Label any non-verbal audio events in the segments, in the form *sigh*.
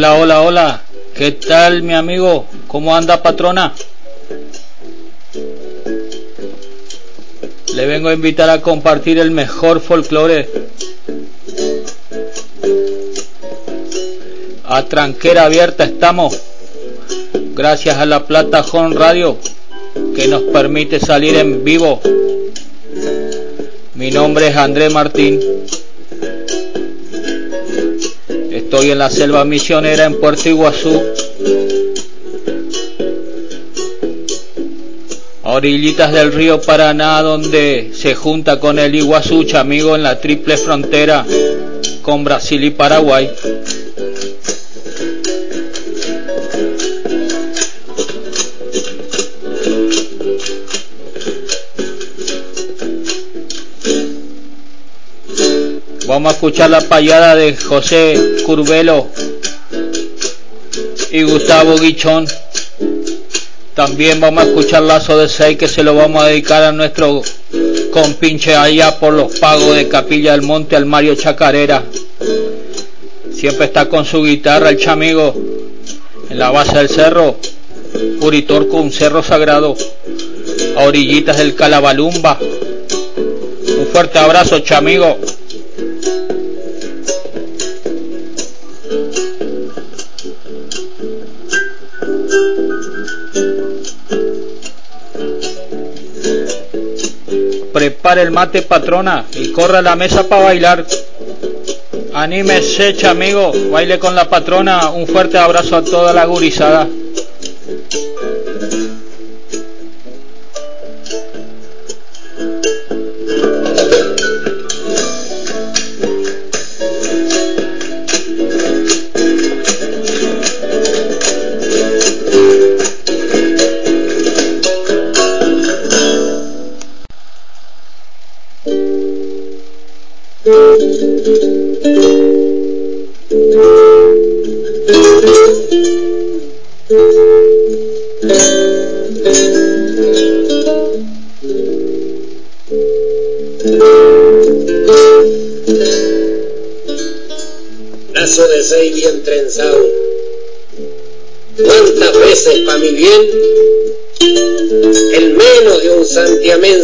Hola, hola, hola. ¿Qué tal mi amigo? ¿Cómo anda patrona? Le vengo a invitar a compartir el mejor folclore. A tranquera abierta estamos. Gracias a la plataforma radio que nos permite salir en vivo. Mi nombre es André Martín. Estoy en la selva misionera en Puerto Iguazú. Orillitas del río Paraná donde se junta con el Iguazú, amigo, en la triple frontera con Brasil y Paraguay. Vamos a escuchar la payada de José Curvelo y Gustavo Guichón. También vamos a escuchar Lazo de Seis que se lo vamos a dedicar a nuestro compinche allá por los pagos de Capilla del Monte al Mario Chacarera. Siempre está con su guitarra el chamigo en la base del cerro. Puritorco, un cerro sagrado. A orillitas del Calabalumba. Un fuerte abrazo, chamigo. Prepare el mate patrona y corra a la mesa para bailar. Anímese, amigo, baile con la patrona. Un fuerte abrazo a toda la gurizada.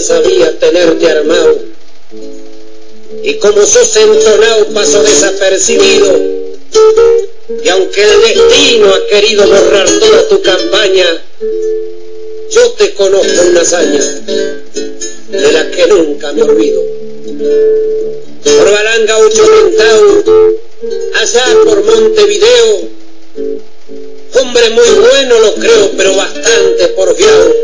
Sabía tenerte armado. Y como sos entonado pasó desapercibido. Y aunque el destino ha querido borrar toda tu campaña, yo te conozco una hazaña de la que nunca me olvido. Por Balanga Ocho allá por Montevideo, hombre muy bueno lo creo, pero bastante porfiado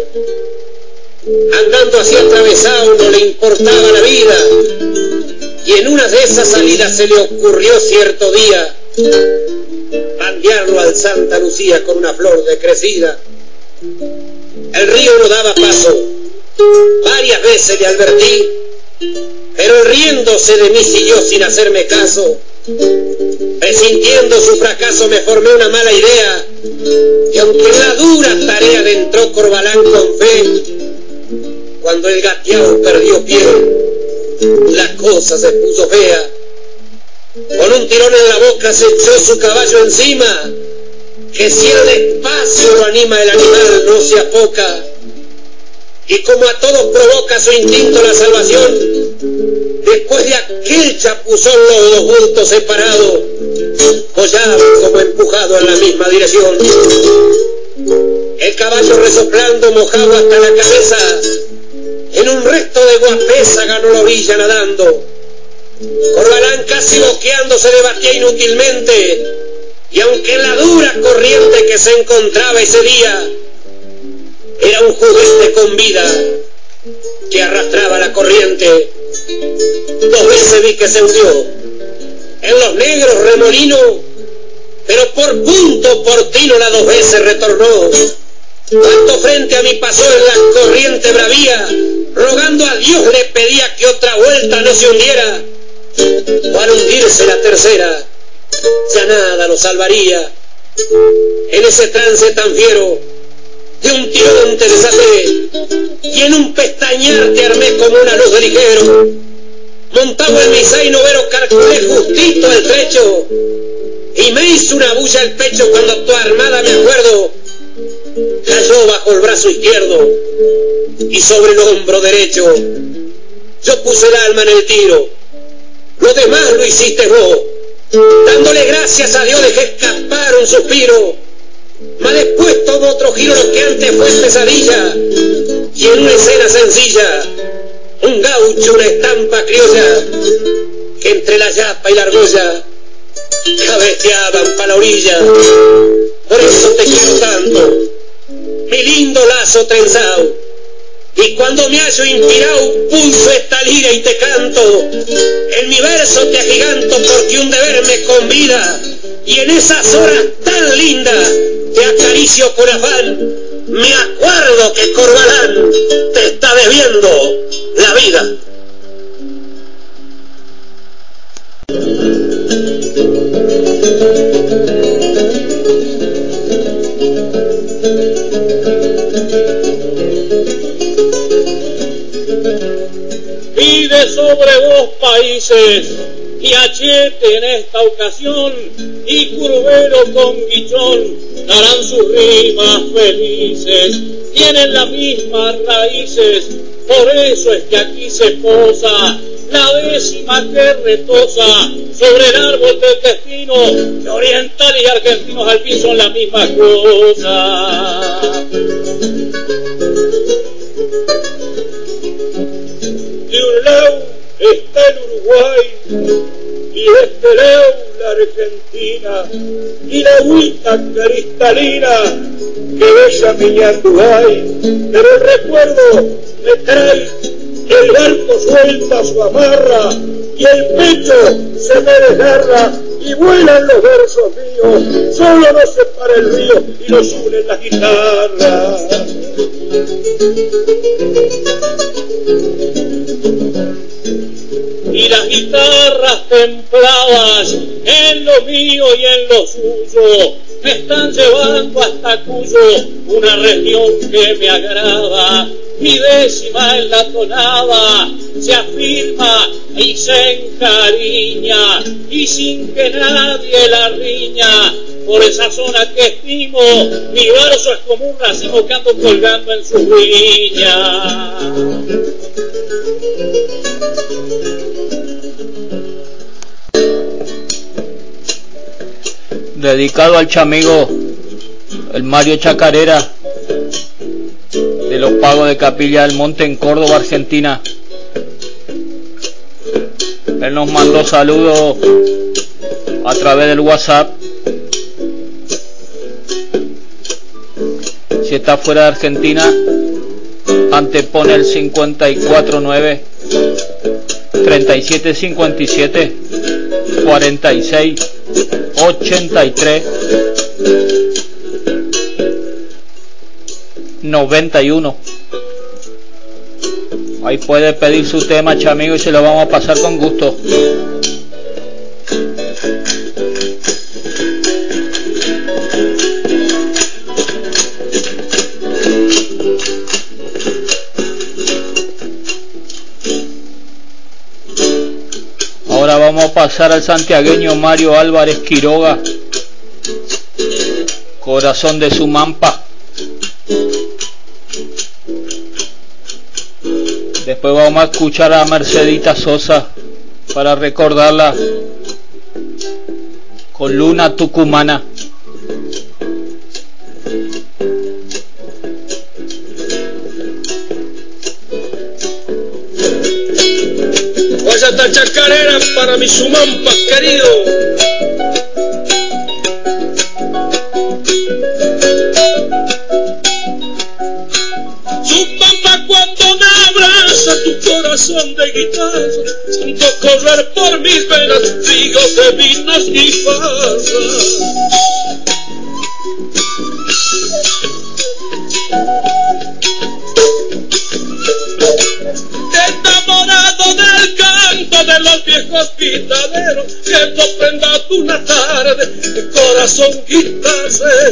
andando así atravesado no le importaba la vida. Y en una de esas salidas se le ocurrió cierto día bandearlo al Santa Lucía con una flor decrecida. El río no daba paso, varias veces le advertí, pero riéndose de mí siguió sin hacerme caso. Presintiendo su fracaso me formé una mala idea, y aunque la dura tarea de entró Corbalán con fe, cuando el gateado perdió pie, la cosa se puso fea. Con un tirón en la boca se echó su caballo encima, que si el despacio lo anima el animal no se apoca. Y como a todos provoca su instinto la salvación, después de aquel chapuzón los dos bultos separados, hollaban como empujado en la misma dirección. El caballo resoplando mojado hasta la cabeza, en un resto de guapesa ganó la orilla nadando. Corbalán casi boqueando se debatía inútilmente, y aunque la dura corriente que se encontraba ese día era un juguete con vida que arrastraba la corriente, dos veces vi que se hundió en los negros remolinos, pero por punto portino la dos veces retornó Cuanto frente a mí pasó en la corriente bravía, rogando a Dios le pedía que otra vuelta no se hundiera. Al hundirse la tercera, ya nada lo salvaría. En ese trance tan fiero, de un tirón te desaté, y en un pestañear te armé como una luz de ligero. Montado en mi zaino vero calculé justito el trecho, y me hizo una bulla el pecho cuando tu armada, me acuerdo, cayó bajo el brazo izquierdo y sobre el hombro derecho. Yo puse el alma en el tiro, lo demás lo hiciste vos. Dándole gracias a Dios dejé escapar un suspiro. Mas después todo otro giro lo que antes fue pesadilla. Y en una escena sencilla, un gaucho, una estampa criolla, que entre la yapa y la argolla cabeceaban para la orilla. Por eso te quiero tanto, mi lindo lazo trenzado. Y cuando me hallo inspirado, pulso esta liga y te canto. En mi verso te agiganto porque un deber me convida. Y en esas horas tan lindas te acaricio con afán. Me acuerdo que Corbalán te está debiendo la vida. Pide sobre vos países y achete en esta ocasión y curvero con guichón darán sus rimas felices, tienen las mismas raíces, por eso es que aquí se posa la décima que retosa sobre el árbol del destino, que oriental y argentinos al fin son la misma cosa. Uruguay y de este lado la Argentina y la agüita cristalina que bella mi Anduay, pero el recuerdo me trae el barco suelta su amarra y el pecho se me desgarra y vuelan los versos míos, solo nos separa el río y nos unen las guitarras. Y las guitarras templadas en lo mío y en lo suyo me están llevando hasta Cuyo, una región que me agrada. Mi décima en la tonada se afirma y se encariña y sin que nadie la riña. Por esa zona que estimo mi verso es como un racimo que ando colgando en su viña dedicado al chamigo el Mario Chacarera de los pagos de Capilla del Monte en Córdoba, Argentina. Él nos mandó saludos a través del WhatsApp. Si está fuera de Argentina, antepone el 549 3757 46 83 91. Ahí puede pedir su tema, chamigo, y se lo vamos a pasar con gusto. Pasar al santiagueño Mario Álvarez Quiroga, corazón de su mampa. Después vamos a escuchar a Mercedita Sosa para recordarla con Luna Tucumana. Para mi sumampas querido. Te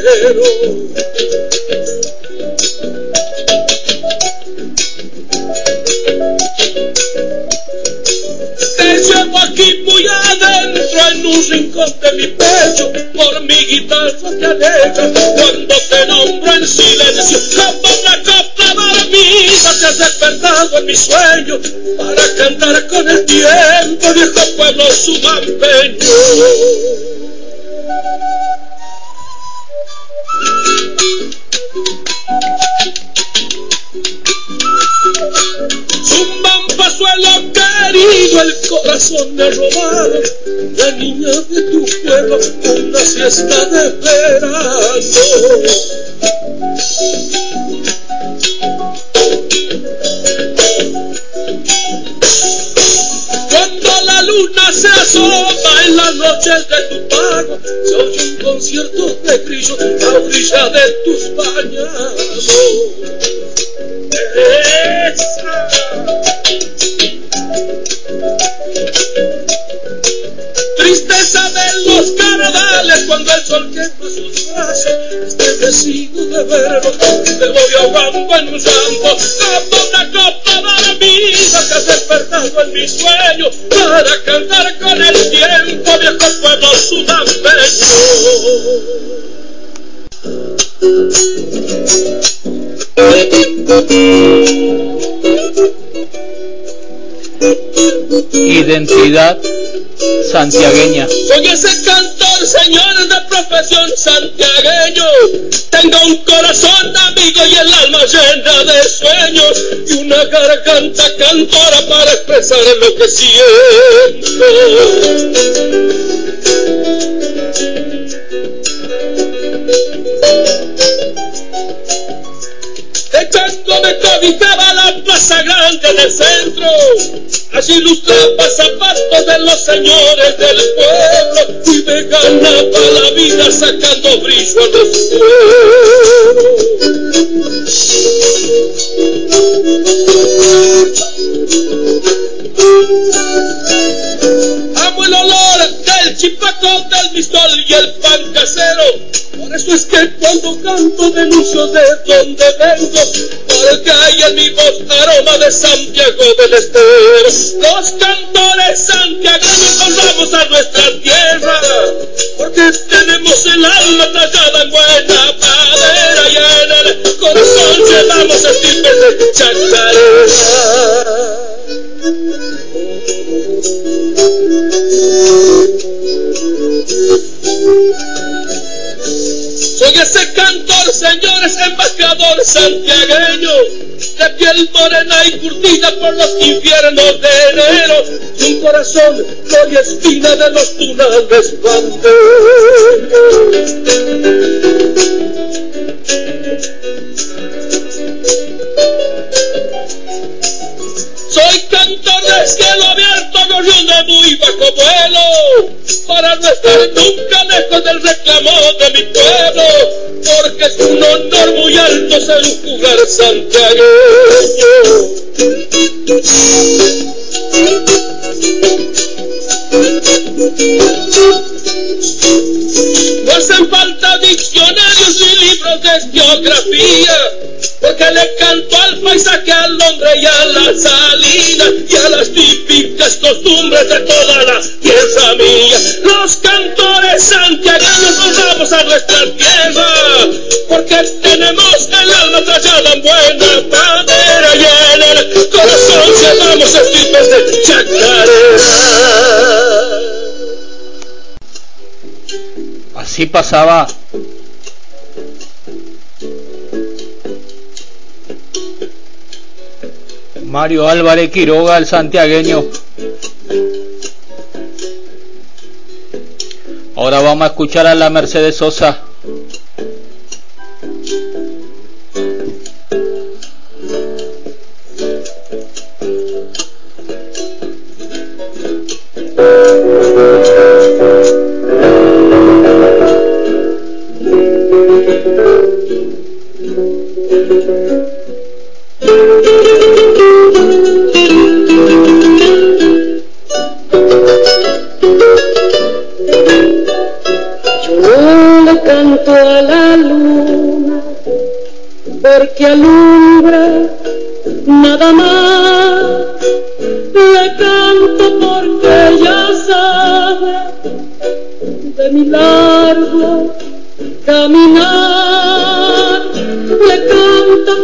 llevo aquí muy adentro dentro en un rincón de mi pecho, por mi guitarra te alegra cuando te nombro en silencio, como una copla dormida te has despertado en mi sueño para cantar con el tiempo, viejo pueblo sumampeño. Suelo querido, el corazón me robado, la niña de tu pueblo, una siesta de verano. Cuando la luna se asoma en las noches de tu pago, se oye un concierto de grillos a orilla de tus bañados. Tristeza de los carnavales cuando el sol quema sus brazos, estremecido de verlo, me voy ahogando en un llanto, como una copa de vida que has despertado en mi sueño, para cantar con el tiempo, viejo pueblo sudampeño. Identidad santiagueña. Soy ese cantor, señores de profesión santiagueño. Tengo un corazón amigo y el alma llena de sueños y una garganta cantora para expresar lo que siento. me cobijaba la plaza grande del centro. Allí lustraba zapatos de los señores del pueblo. Y me ganaba la vida sacando brillo a los Amo el olor del chipaco, del pistol y el eso es que cuando canto denuncio de donde vengo, porque hay en mi voz aroma de Santiago del Estero. Los cantores santiagueños honramos a nuestra tierra, porque tenemos el alma tallada en buena madera y en el corazón llevamos estirpes de chacarera. Morena y curtida por los infiernos de enero, y un corazón, gloria espina de los tunales soy cantor del cielo abierto, de muy bajo vuelo, para no estar nunca lejos del reclamo de mi pueblo, porque es un honor muy alto ser un santiagueño. No hacen falta diccionarios ni libros de geografía, porque le canto al paisaje, al hombre y a la salida, y a las típicas costumbres de toda la tierra mía. Los cantores santiagueños honramos a nuestra buena madera y en el corazón llevamos estirpes de chacarera. Así pasaba Mario Álvarez Quiroga, el santiagueño. Ahora vamos a escuchar a la Mercedes Sosa.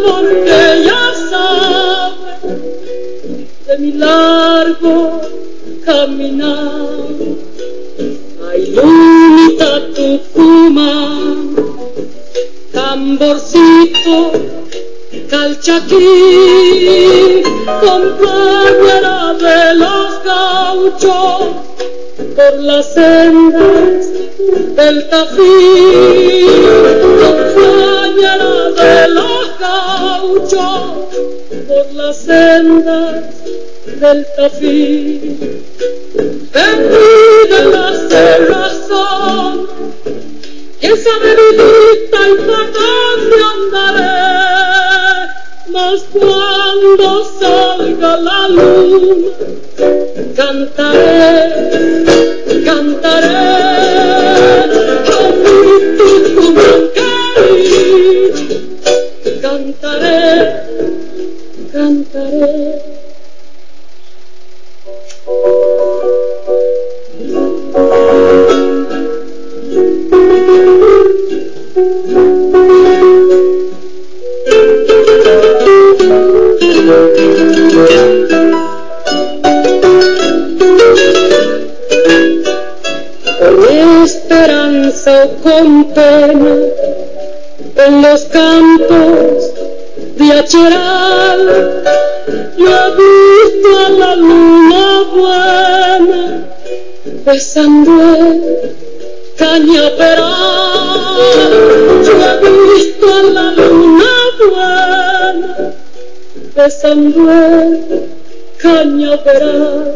Porque ya sabe de mi largo caminar. Ay, lunita, tu fuma, tamborcito, calchaquín, compañera de los gauchos, por las sendas del tafí, compañera de los gauchos, por las sendas del tafí. Perdida la razón, quién sabe vidita y por dónde andaré, mas cuando salga la luna, cantaré, cantaré, con mi cantaré, cantaré. Esperanza o con pena, en los campos de Acheral, yo he visto a la luna buena besando el cañaveral. Yo he visto a la luna buena besando el cañaveral.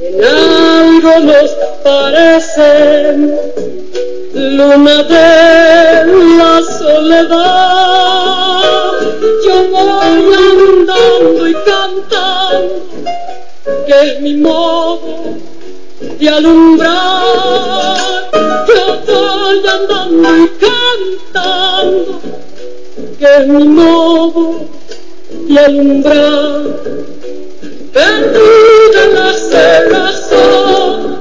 En algo nos parecen luna de la soledad. Yo voy andando y cantando, que es mi modo de alumbrar. Yo voy andando y cantando, que es mi modo de alumbrar. Perdida la cerrazón,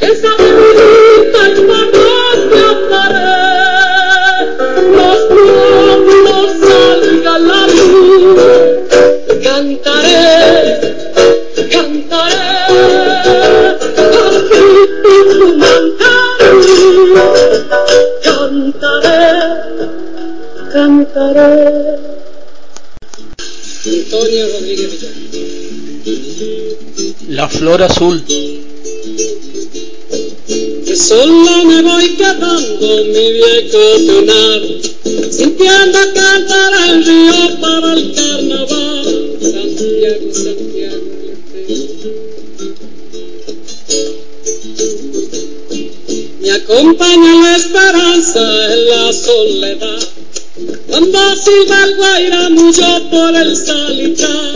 esa cantaré, cantaré, cantaré, cantaré. La flor azul. Sola me voy quedando mi viejo penar, sintiendo cantar el río para el carnaval. Santiago, Santiago, Me acompaña la esperanza en la soledad, cuando silba el guaira mucho por el salitar.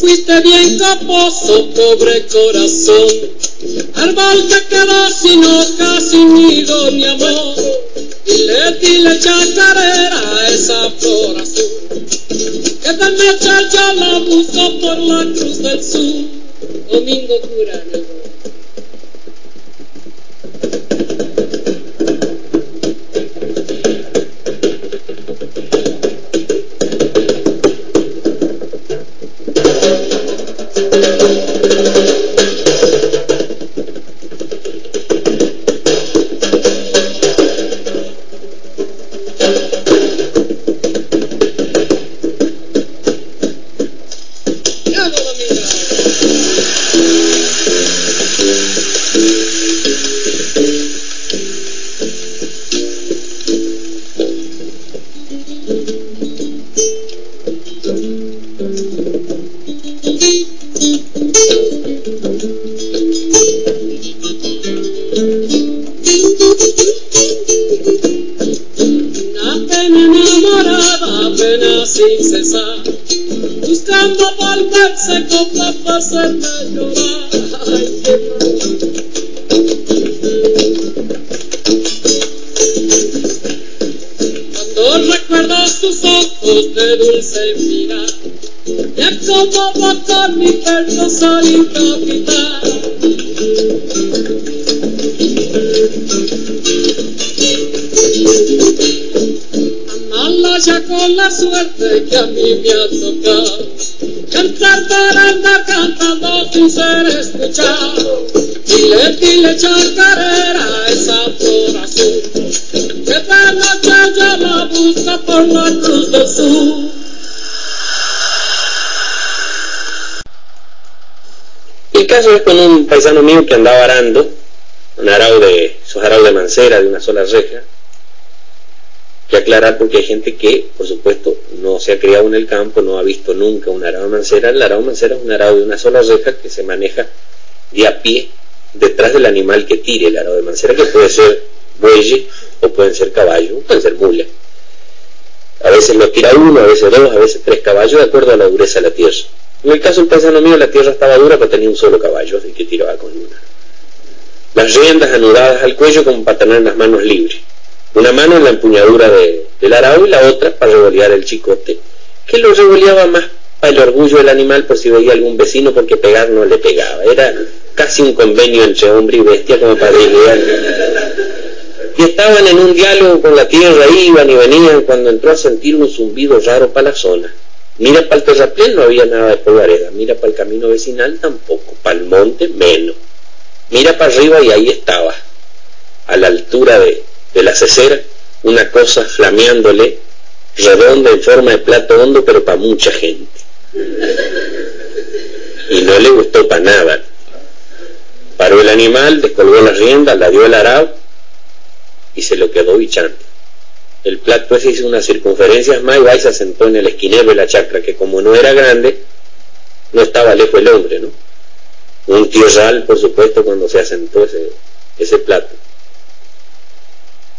Fuiste bien caposo, pobre corazón. Árbol que quedó sin hojas, sin nido ni amor. Dile, dile chacarera a esa flor azul. Que mecha ya la busco por la cruz del sur. Domingo cura de dulce mirar, como va mi pecho salir capitán. Amarla ya con la suerte que a mí me ha cantar para andar cantando sin ser escuchado. Dile, dile chacarera esa flor azul, que de noche ya la busca por la cruz del sur. El caso es con un paisano mío que andaba arando, un arao de, esos araos de mancera de una sola reja, que aclarar porque hay gente que, por supuesto, no se ha criado en el campo, no ha visto nunca un arao de mancera. El arao de mancera es un arao de una sola reja que se maneja de a pie detrás del animal que tire el arao de mancera, que puede ser buey o pueden ser caballo, pueden ser mula. A veces lo tira uno, a veces dos, a veces tres caballos, de acuerdo a la dureza de la tierra. En el caso del paisano mío, la tierra estaba dura, pero tenía un solo caballo, así que tiraba con una. Las riendas anudadas al cuello como para tener las manos libres. Una mano en la empuñadura de, del arao y la otra para revolear el chicote, que lo revoleaba más para el orgullo del animal por si veía algún vecino porque pegar no le pegaba. Era casi un convenio entre hombre y bestia como para guiar. Y estaban en un diálogo con la tierra, iban y venían cuando entró a sentir un zumbido raro para la zona. Mira para el terraplén no había nada de polvareda, mira para el camino vecinal tampoco, para el monte menos. Mira para arriba y ahí estaba, a la altura de, de la cesera, una cosa flameándole, redonda en forma de plato hondo, pero para mucha gente. Y no le gustó para nada. Paró el animal, descolgó las riendas, la dio el arao y se lo quedó bichando el plato ese hizo unas circunferencias más y se sentó en el esquinero de la chacra, que como no era grande, no estaba lejos el hombre, ¿no? Un tierral, por supuesto, cuando se asentó ese, ese plato.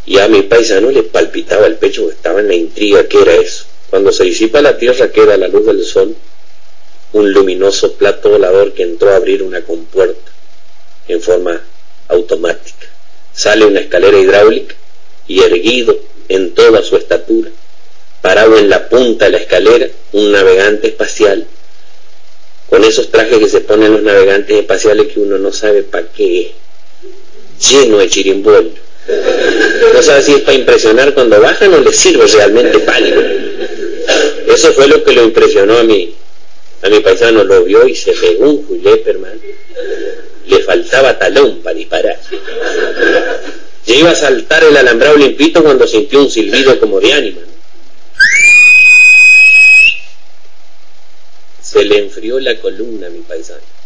Y a mi paisano le palpitaba el pecho, estaba en la intriga, ¿qué era eso? Cuando se disipa la tierra queda la luz del sol un luminoso plato volador que entró a abrir una compuerta en forma automática. Sale una escalera hidráulica y erguido en toda su estatura, parado en la punta de la escalera, un navegante espacial, con esos trajes que se ponen los navegantes espaciales que uno no sabe para qué es, lleno de chirimbol. No sabe si es para impresionar cuando bajan o le sirve realmente pálido. Eso fue lo que lo impresionó a mí. A mi paisano lo vio y se pegó un Juleperman. Le faltaba talón para disparar. Ya iba a saltar el alambrado limpito cuando sintió un silbido como de ánima. Se le enfrió la columna a mi paisano.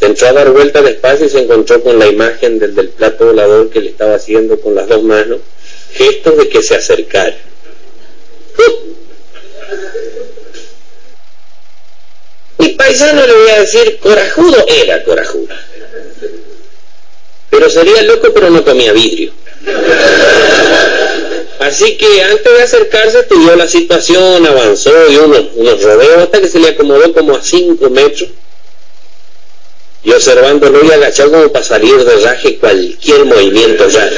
Se entró a dar vuelta despacio y se encontró con la imagen del plato volador que le estaba haciendo con las dos manos, gestos de que se acercara. Mi paisano le voy a decir, corajudo era corajudo pero sería loco pero no comía vidrio. Así que antes de acercarse estudió la situación, avanzó, dio unos, unos rodeos hasta que se le acomodó como a cinco metros y observándolo y agachado como para salir de raje cualquier movimiento ya.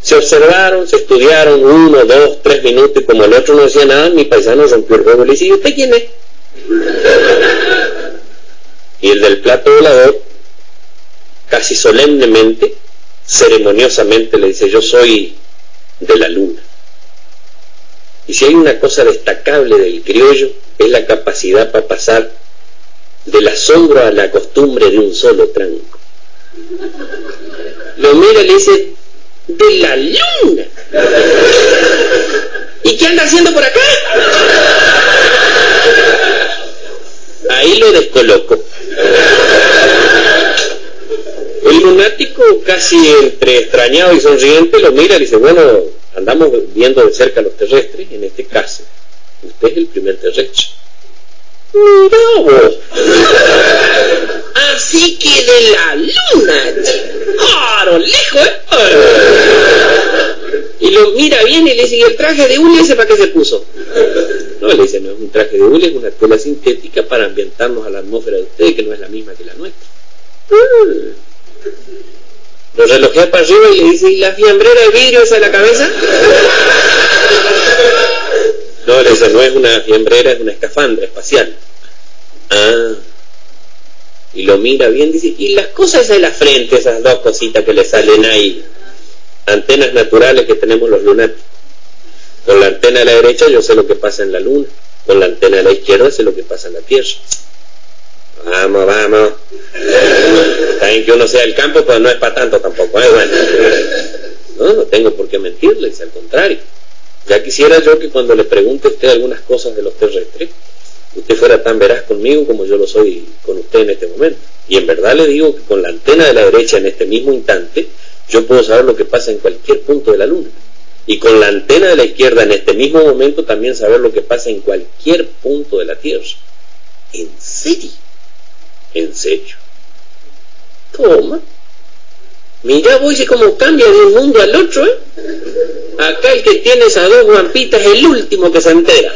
Se observaron, se estudiaron uno, dos, tres minutos y como el otro no decía nada, mi paisano rompió el juego y le dice, ¿y usted quién es? Y el del plato volador casi solemnemente, ceremoniosamente le dice, yo soy de la luna. Y si hay una cosa destacable del criollo, es la capacidad para pasar del asombro a la costumbre de un solo tranco. Lo mira y le dice, de la luna. ¿Y qué anda haciendo por acá? Ahí lo descoloco. El lunático, casi entre extrañado y sonriente, lo mira y dice, bueno, andamos viendo de cerca los terrestres, en este caso, usted es el primer terrestre. Mira vos. Así que de la luna, claro, lejos, ¿eh? Y lo mira bien y le dice, ¿y el traje de hule ese para qué se puso? No, le dice, no es un traje de hule, es una tela sintética para ambientarnos a la atmósfera de ustedes, que no es la misma que la nuestra. Mm. Lo relojea para arriba y le dice, ¿y la fiambrera de vidrio esa en la cabeza? No, esa no es una fiembrera, es una escafandra espacial. Ah. Y lo mira bien, dice, y las cosas de la frente, esas dos cositas que le salen ahí, antenas naturales que tenemos los lunáticos. Con la antena de la derecha yo sé lo que pasa en la luna, con la antena de la izquierda sé lo que pasa en la tierra. Vamos, vamos. Saben que uno sea el campo, pero no es para tanto tampoco. ¿eh? Bueno, no, no tengo por qué mentirles, al contrario. Ya quisiera yo que cuando le pregunte usted algunas cosas de los terrestres, usted fuera tan veraz conmigo como yo lo soy con usted en este momento. Y en verdad le digo que con la antena de la derecha en este mismo instante, yo puedo saber lo que pasa en cualquier punto de la luna. Y con la antena de la izquierda en este mismo momento también saber lo que pasa en cualquier punto de la Tierra. ¿En serio? ¿En serio? Toma. Mira, voy cómo cambia de un mundo al otro, ¿eh? Acá el que tiene esas dos guampitas es el último que se entera.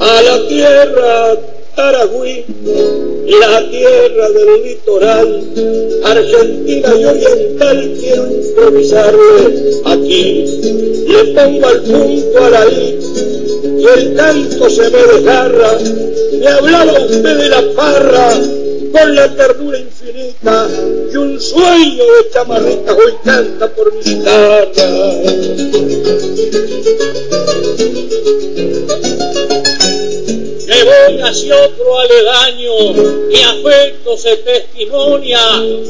A la tierra Taragüí, la tierra del litoral, argentina y oriental, quiero improvisarle aquí. Le pongo al punto a la I y el canto se me desgarra. Me hablaba usted de la parra con la ternura infinita y un sueño de chamarrita hoy canta por mi guitarra hacia otro aledaño, mi afecto se testimonia,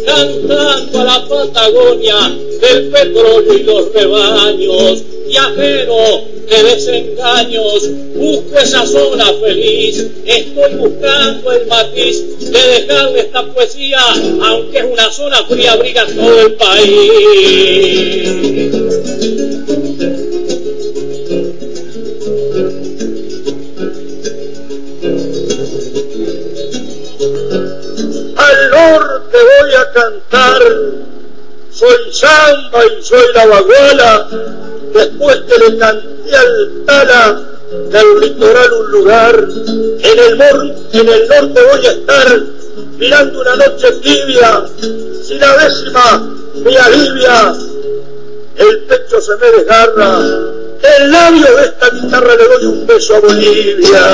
cantando a la Patagonia del petróleo y los rebaños, y ajeno de desengaños, busco esa zona feliz, estoy buscando el matiz de dejarle esta poesía, aunque es una zona fría, abriga todo el país. Y soy la baguala, después que le canté al tala del litoral un lugar, en el norte voy a estar mirando una noche tibia, si la décima me alivia, el pecho se me desgarra, el labio de esta guitarra le doy un beso a Bolivia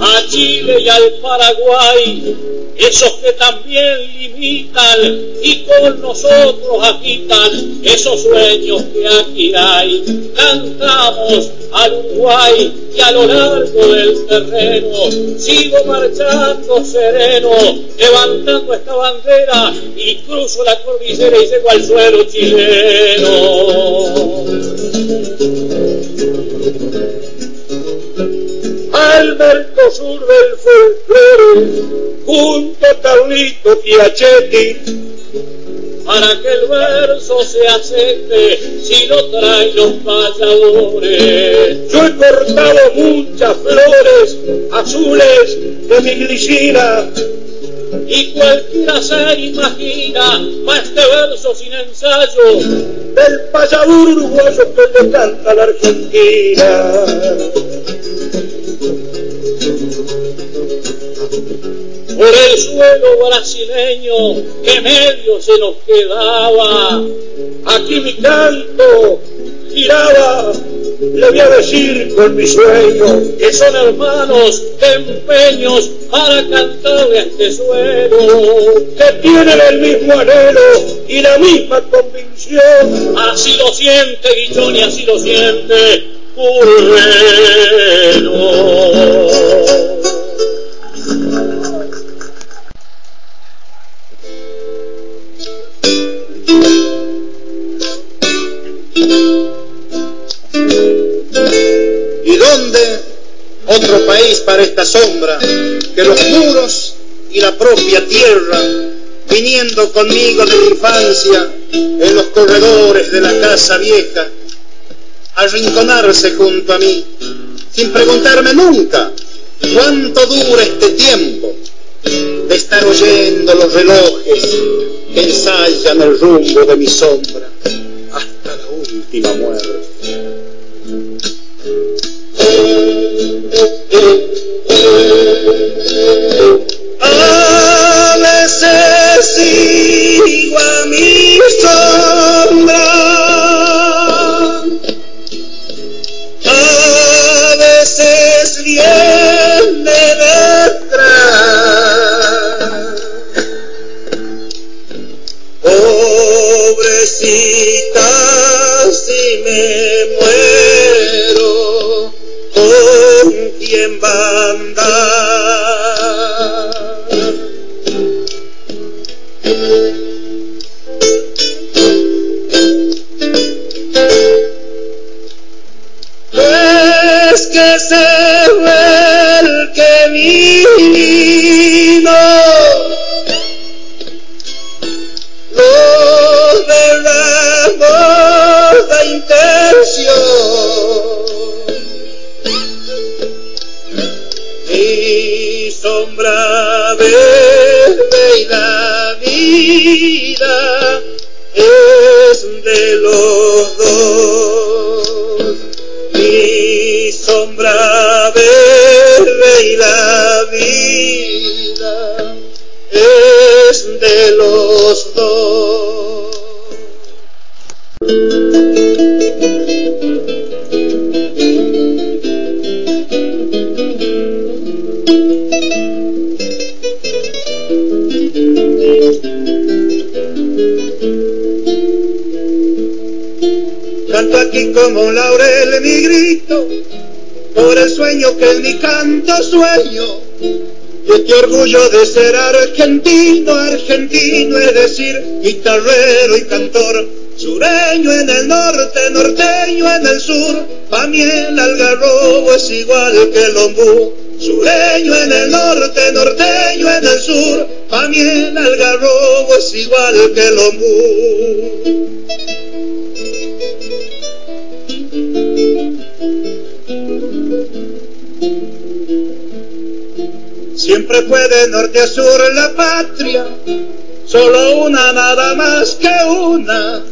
a Chile y al Paraguay, esos que también limitan y con nosotros agitan esos sueños que aquí hay. Cantamos al Uruguay y a lo largo del terreno sigo marchando sereno, levantando esta bandera y cruzo la cordillera y llego al suelo chileno al Mercosur del folclore, junto a Carlito Piachetti, para que el verso se acepte si lo traen los payadores. Yo he cortado muchas flores azules de mi glicina y cualquiera se imagina para este verso sin ensayo del payador uruguayo que le canta la Argentina. Suelo brasileño que medio se nos quedaba. Aquí mi canto giraba, le voy a decir con mi sueño que son hermanos de empeños para cantarle a este suelo, que tienen el mismo anhelo y la misma convicción. Así lo siente Guichón y así lo siente Curvelo. Para esta sombra que los muros y la propia tierra, viniendo conmigo de mi infancia en los corredores de la casa vieja, arrinconarse junto a mí, sin preguntarme nunca cuánto dura este tiempo de estar oyendo los relojes que ensayan el rumbo de mi sombra hasta la última muerte. A veces sigo a mi sombra. A veces viene detrás. Pobrecita si me sueño. Y este orgullo de ser argentino, argentino es decir, guitarrero y cantor, sureño en el norte, norteño en el sur, pa' mí el es igual que el ombú. Sureño en el norte, norteño en el sur, pa' mí el algarrobo es igual que el ombú. Siempre fue de norte a sur la patria, solo una nada más que una.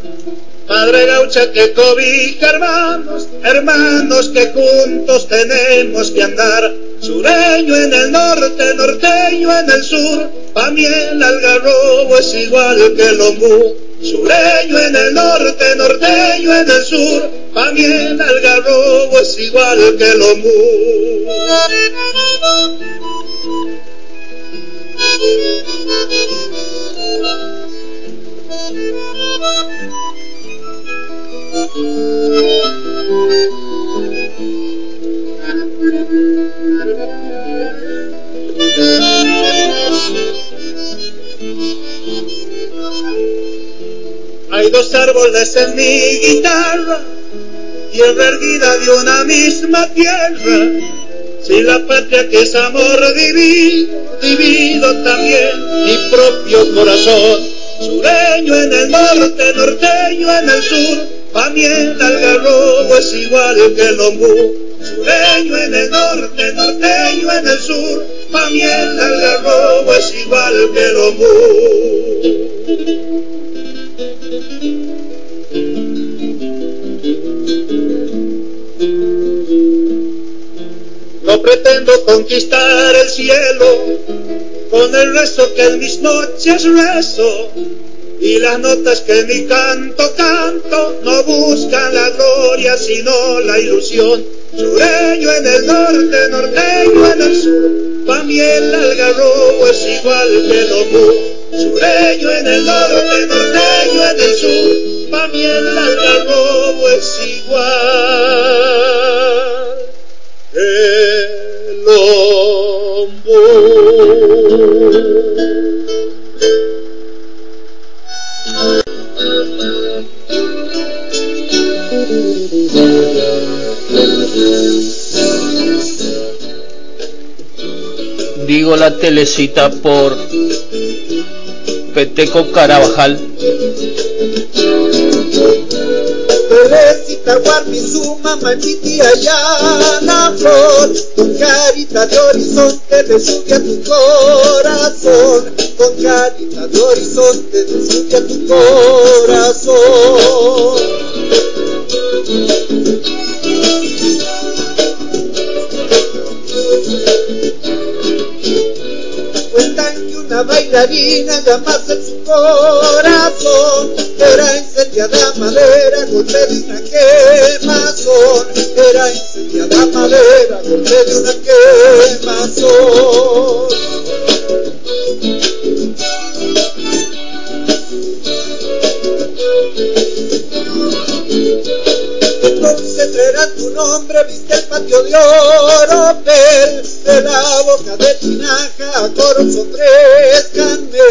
Madre gaucha que cobija hermanos, hermanos que juntos tenemos que andar. Sureño en el norte, norteño en el sur, pa' mí el algarrobo es igual que el ombú. Sureño en el norte, norteño en el sur, pa' mí el algarrobo es igual que el ombú. Hay dos árboles en mi guitarra, tierra erguida de una misma tierra. Si la patria que es amor divido, divido también mi propio corazón. Sureño en el norte, norteño en el sur, pa' mí el algarrobo es igual que el ombú. Sureño en el norte, norteño en el sur, pa' mí el algarrobo es igual que el ombú. No pretendo conquistar el cielo con el rezo que en mis noches rezo y las notas que mi canto canto no buscan la gloria sino la ilusión. Sureño en el norte, norteño en el sur, pa' mí el algarrobo es igual que el ombú. Sureño en el norte, norteño en el sur, pa' mí el algarrobo es igual Digo la telecita por Peteco Carabajal. Teresita Guarmizuma, Machiti Ayana Flor, con carita de horizonte le sube a tu corazón, con carita de horizonte le sube a tu corazón. Una bailarina llamase en su corazón, era incendiada madera, golpe de una quemazón, era incendiada madera, golpe de una quemazón. Nombre viste el patio de oro, de la boca de Tinaja, coros ofrezcanme,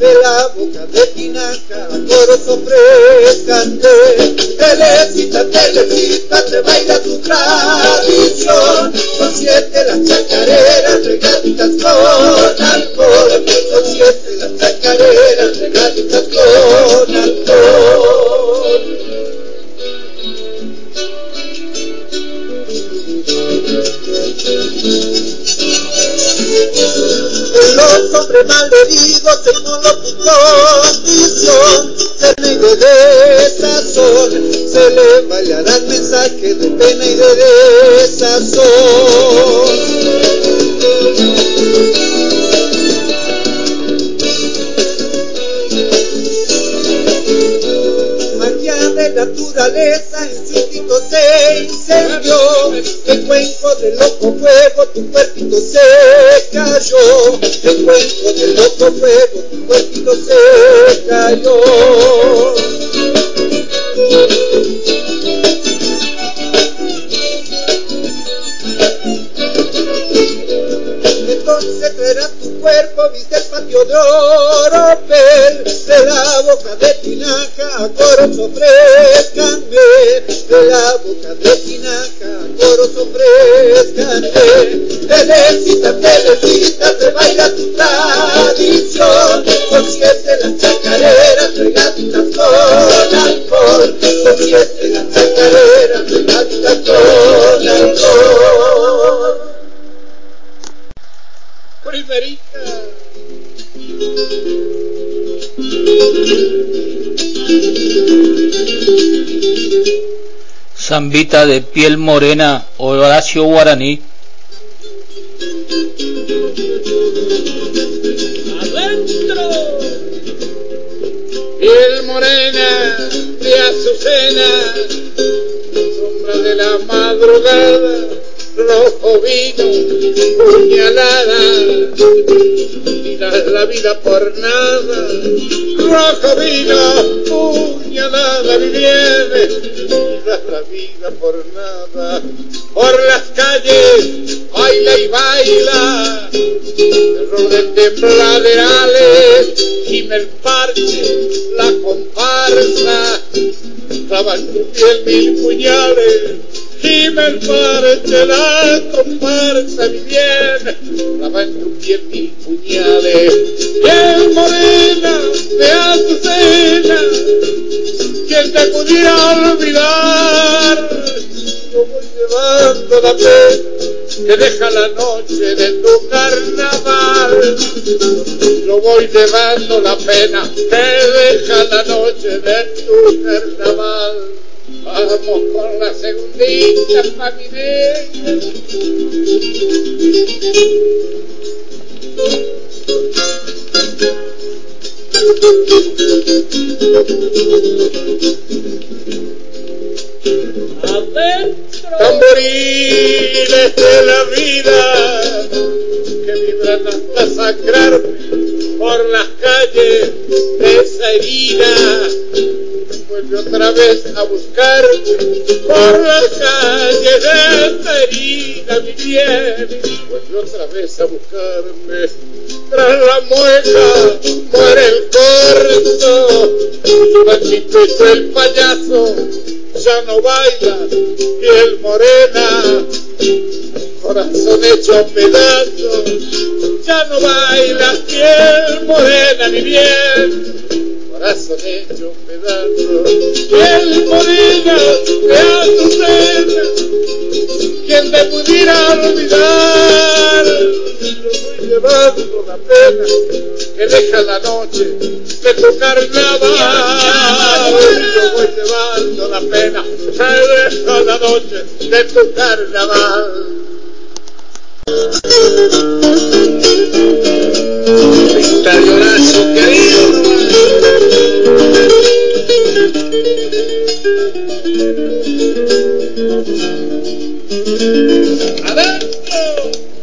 de la boca de Tinaja, coros ofrezcanme, telecita, telecita, te baila tu tradición, con siete las chacareras, regaditas con alcohol, Los hombres malheridos en modo tu condición, pena y de desazón, se le bailarán mensajes de pena y de desazón. de naturaleza instinto se incendió. El cuenco del loco fuego, tu cuerpito se cayó. El cuenco del loco Primerita. Zambita de piel morena, Horacio Guaraní. Adentro. Piel morena de azucena, sombra de la madrugada, rojo vino, puñalada, ni das la vida por nada, rojo vino, puñalada, mi das la vida por nada, por las calles, baila y baila, terror de tembladerales, gime el parche, la comparsa, tu piel mil puñales, Dime el parche, la comparsa, mi bien, clava en tu piel mil puñales. Piel morena de azucena, quien te pudiera olvidar, yo voy llevando la pena que deja la noche de tu carnaval. Yo voy llevando la pena que deja la noche de tu carnaval. Vamos con la segundita, mami Adentro. De la vida que vibran hasta sacrarme por las calles de esa herida vuelve otra vez a buscarte por las calles de esta herida, mi bien, vuelve otra vez a buscarme. Tras la mueca muere el corto, Panchito el payaso ya no baila, piel morena, corazón hecho pedazo, ya no baila, piel morena, mi bien corazón hecho pedazo, piel morena de azucena, quien te pudiera olvidar, yo voy llevando la pena que deja la noche de tu carnaval, yo voy llevando la pena que deja la noche de tu carnaval. Victorionazo querido.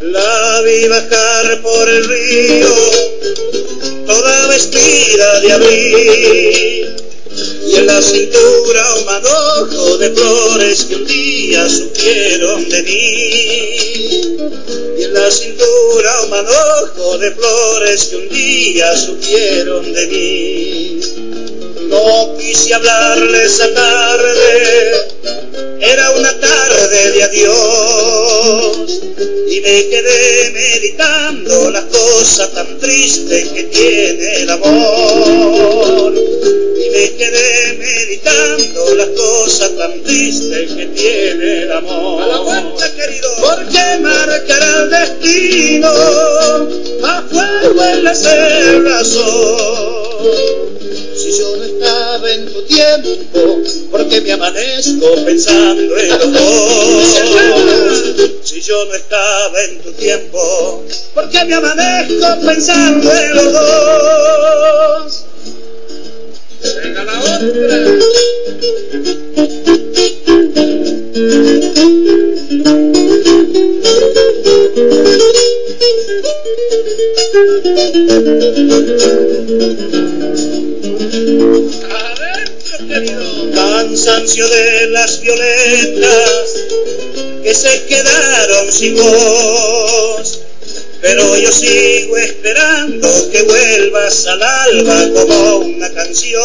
La vi bajar por el río, toda vestida de abril. Y en la cintura un manojo de flores que un día supieron de mí. Y en la cintura un manojo de flores que un día supieron de mí. No quise hablarle esa tarde, era una tarde de adiós y me quedé meditando la cosa tan triste que tiene el amor. Y me quedé meditando la cosa tan triste que tiene el amor. A la vuelta, querido. Porque marcará el destino a fuego en la razón en tu tiempo, porque me amanezco pensando en los dos. Si yo no estaba en tu tiempo, porque me amanezco pensando en los dos. Venga la otra. Cansancio de las violetas que se quedaron sin voz. Pero yo sigo esperando que vuelvas al alba como una canción.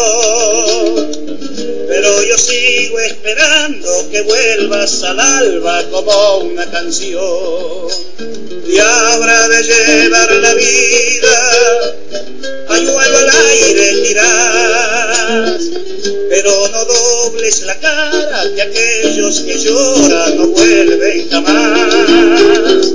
Pero yo sigo esperando que vuelvas al alba como una canción. Y habrá de llevar la vida pañuelo al aire dirás, pero no dobles la cara que aquellos que lloran no vuelven jamás.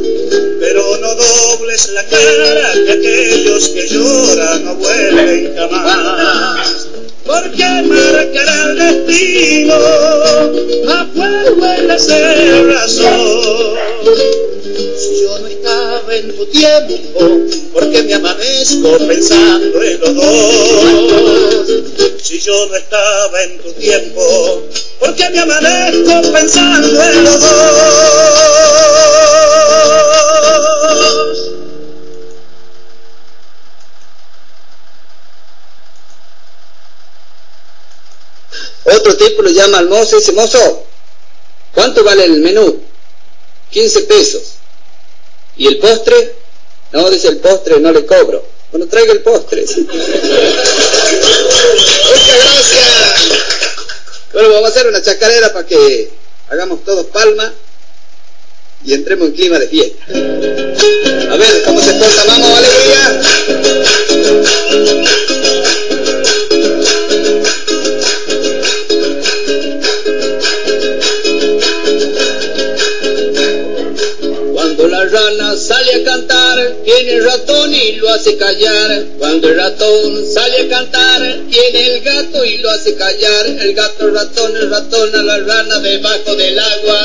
Pero no dobles la cara que aquellos que lloran no vuelven jamás. Porque marcará el destino a fuego en la razón en tu tiempo, porque me amanezco pensando en los dos. Si yo no estaba en tu tiempo, porque me amanezco pensando en los dos. Llama al mozo y dice, mozo, ¿cuánto vale el menú? 15 pesos. ¿Y el postre? No, dice el postre, no le cobro. Bueno, traiga el postre. *laughs* Muchas gracias. Bueno, vamos a hacer una chacarera para que hagamos todos palma y entremos en clima de fiesta. A ver, ¿cómo se porta? Vamos, alegría. Rana sale a cantar, tiene el ratón y lo hace callar. Cuando el ratón sale a cantar, tiene el gato y lo hace callar. El gato, ratón, el ratón a la rana debajo del agua,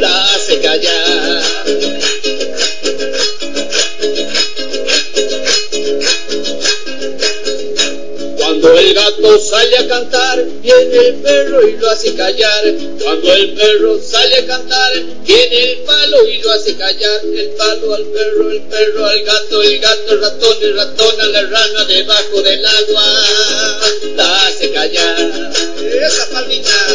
la hace callar. Cuando el gato sale a cantar, viene el perro y lo hace callar. Cuando el perro sale a cantar, viene el palo y lo hace callar. El palo al perro, el perro al gato, el gato al ratón, el ratón a la rana debajo del agua. La hace callar. Esa palmita.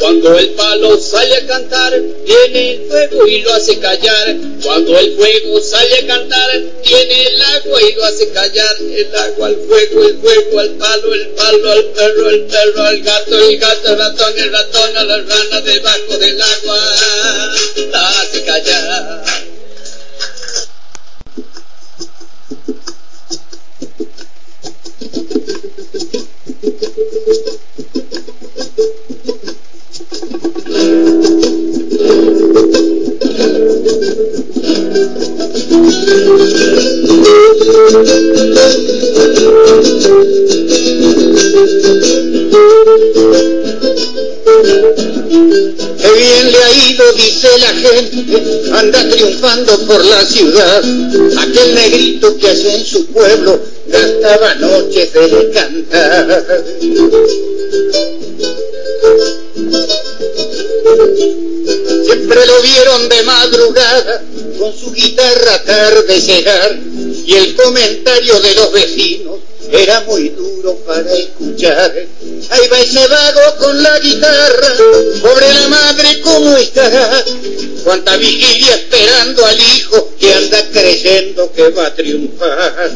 Cuando el palo sale a cantar, viene el fuego y lo hace callar. Cuando el fuego sale a cantar, tiene el agua y lo hace callar. El agua al fuego, el fuego al palo, el palo al perro, el perro al gato, el gato al ratón, el ratón a la rana debajo del agua. La hace callar. Qué bien le ha ido, dice la gente, anda triunfando por la ciudad. Aquel negrito que hace en su pueblo gastaba noches de cantar. Siempre lo vieron de madrugada con su guitarra tarde llegar y el comentario de los vecinos era muy duro para escuchar. Ahí va ese vago con la guitarra, pobre la madre, ¿cómo estará? Cuánta vigilia esperando al hijo que anda creyendo que va a triunfar.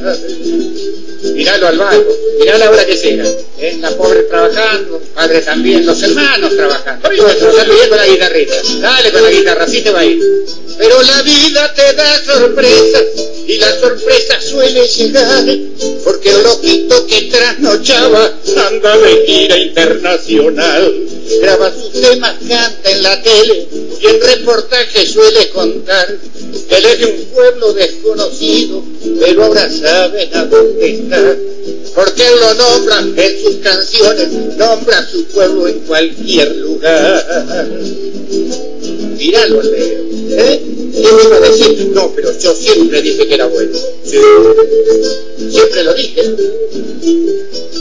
Míralo al vago, mirá la hora que sea. ¿eh? Pobre trabajando, padre también, los hermanos trabajando. Pero están pidiendo la guitarrita. Dale con la guitarra, así te va a ir. Pero la vida te da sorpresas y la sorpresa suele llegar porque el loquito que trasnochaba anda de gira internacional. Graba sus temas, canta en la tele y en reportaje suele contar que él es de un pueblo desconocido, pero ahora saben a dónde está. Porque él lo nombra en sus canciones, nombra su pueblo en cualquier lugar. Míralo, Leo. ¿Eh? ¿Qué me iba a decir? No, pero yo siempre dije que era bueno. Sí. Siempre lo dije.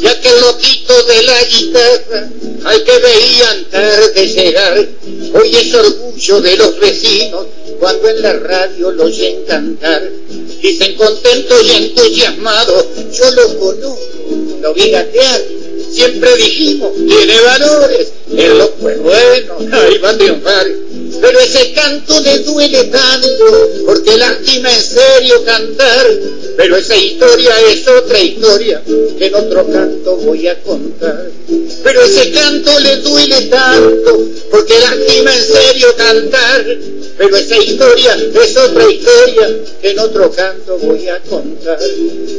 Y aquel loquito de la guitarra, al que veían tarde llegar, hoy es orgullo de los vecinos cuando en la radio lo oyen cantar. Dicen contento y entusiasmado, yo lo conozco, lo vi gatear. Siempre dijimos, tiene valores, en lo pues bueno, ahí va a triunfar pero ese canto le duele tanto, porque lastima en serio cantar, pero esa historia es otra historia que en otro canto voy a contar. Pero ese canto le duele tanto, porque lastima en serio cantar, pero esa historia es otra historia que en otro canto voy a contar.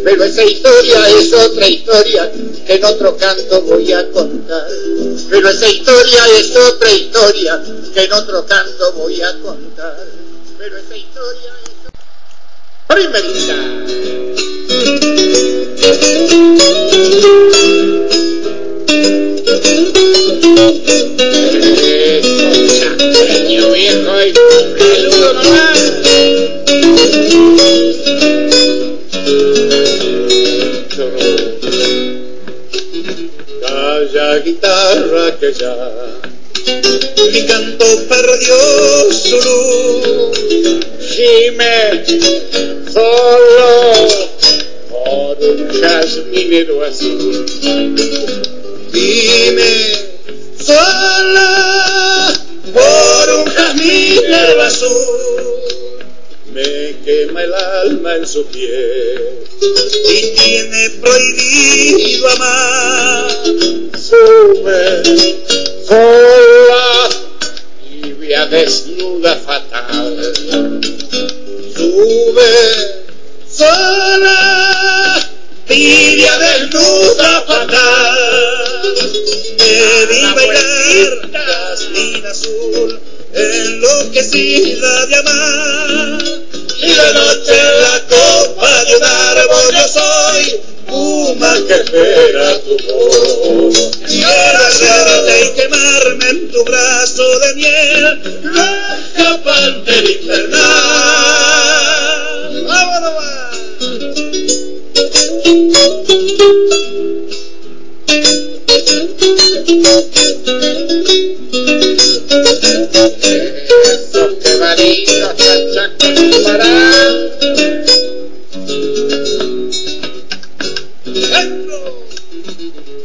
Pero esa historia es otra historia que en otro canto voy a contar. Pero esa historia es otra historia que en otro canto voy a contar. Pero esa historia es... Primerita. Gime solo por un jazminero azul. Dime sola por un jazminero azul. Me quema el alma en su piel y tiene prohibido amar. Sube sola,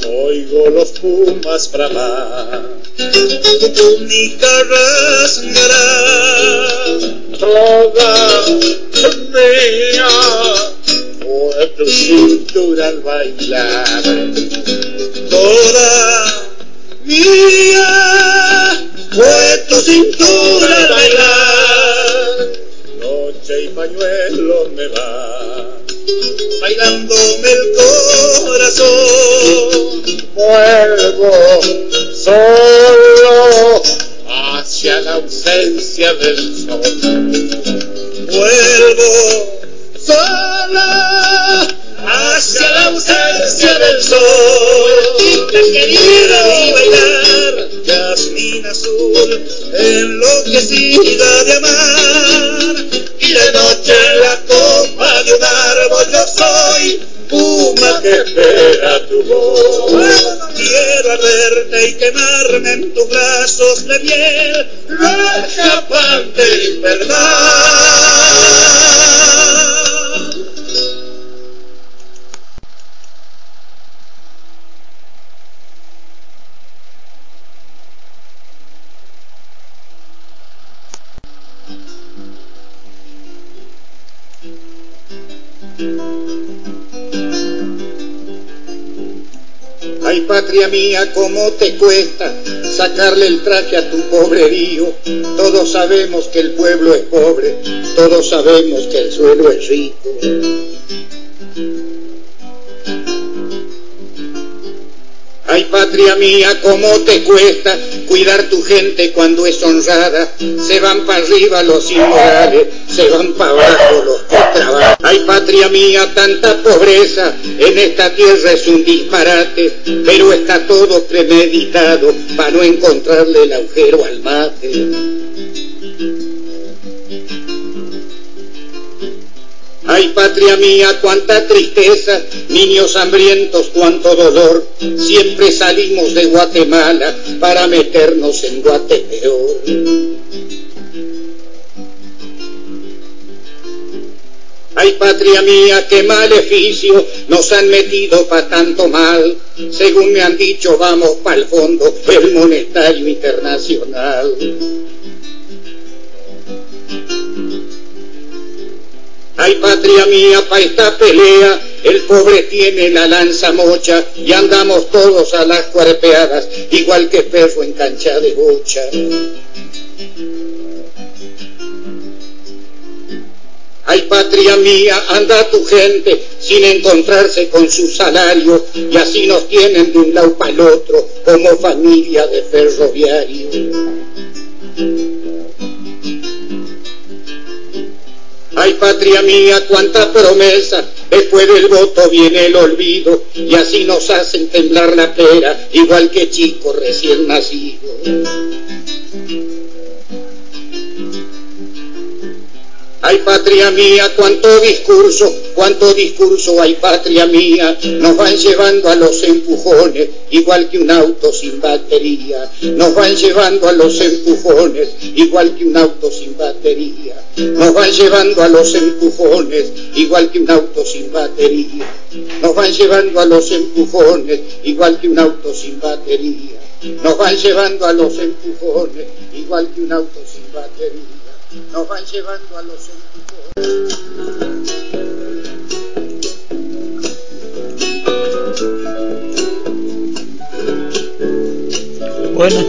Oigo los pumas bramar, tu túnica rasgará, toda mía fue tu cintura al bailar, toda mía fue tu cintura al bailar, y pañuelo me va bailándome el corazón. Vuelvo solo hacia la ausencia del sol. Vuelvo sola hacia la ausencia del sol. Querida y bailar, azul, enloquecida de amar. Y de noche en la copa de un árbol yo soy, puma que espera tu voz. Quiero arderte y quemarme en tus brazos de miel, roja pante infernal. Ay patria mía, cómo te cuesta sacarle el traje a tu pobrerío. Todos sabemos que el pueblo es pobre, todos sabemos que el suelo es rico. Ay patria mía, cómo te cuesta cuidar tu gente cuando es honrada. Se van para arriba los inmorales, se van para abajo los que trabajan. Ay patria mía, tanta pobreza en esta tierra es un disparate, pero está todo premeditado para no encontrarle el agujero al mate. Ay, patria mía, cuánta tristeza, niños hambrientos, cuánto dolor. Siempre salimos de Guatemala para meternos en Guatepeor. Ay, patria mía, qué maleficio nos han metido pa' tanto mal. Según me han dicho, vamos el fondo, el monetario internacional. Ay, patria mía, pa' esta pelea, el pobre tiene la lanza mocha y andamos todos a las cuarpeadas, igual que perro en cancha de bocha. Ay, patria mía, anda tu gente sin encontrarse con su salario y así nos tienen de un lado para el otro como familia de ferroviario. Ay, patria mía, cuánta promesa, después del voto viene el olvido, y así nos hacen temblar la pera, igual que chicos recién nacidos. Ay, patria mía, cuánto discurso, cuánto discurso hay, patria mía, nos van llevando a los empujones, igual que un auto sin batería, nos van llevando a los empujones, igual que un auto sin batería, nos van llevando a los empujones, igual que un auto sin batería, nos van llevando a los empujones, igual que un auto sin batería, nos van llevando a los empujones, igual que un auto sin batería nos van llevando a los empujones. Bueno.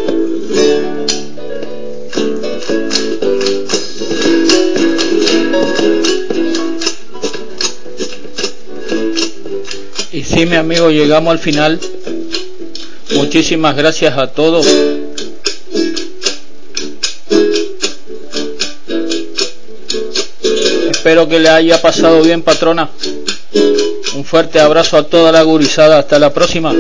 Y sí, mi amigo, llegamos al final. Muchísimas gracias a todos Espero que le haya pasado bien, patrona. Un fuerte abrazo a toda la gurizada. Hasta la próxima.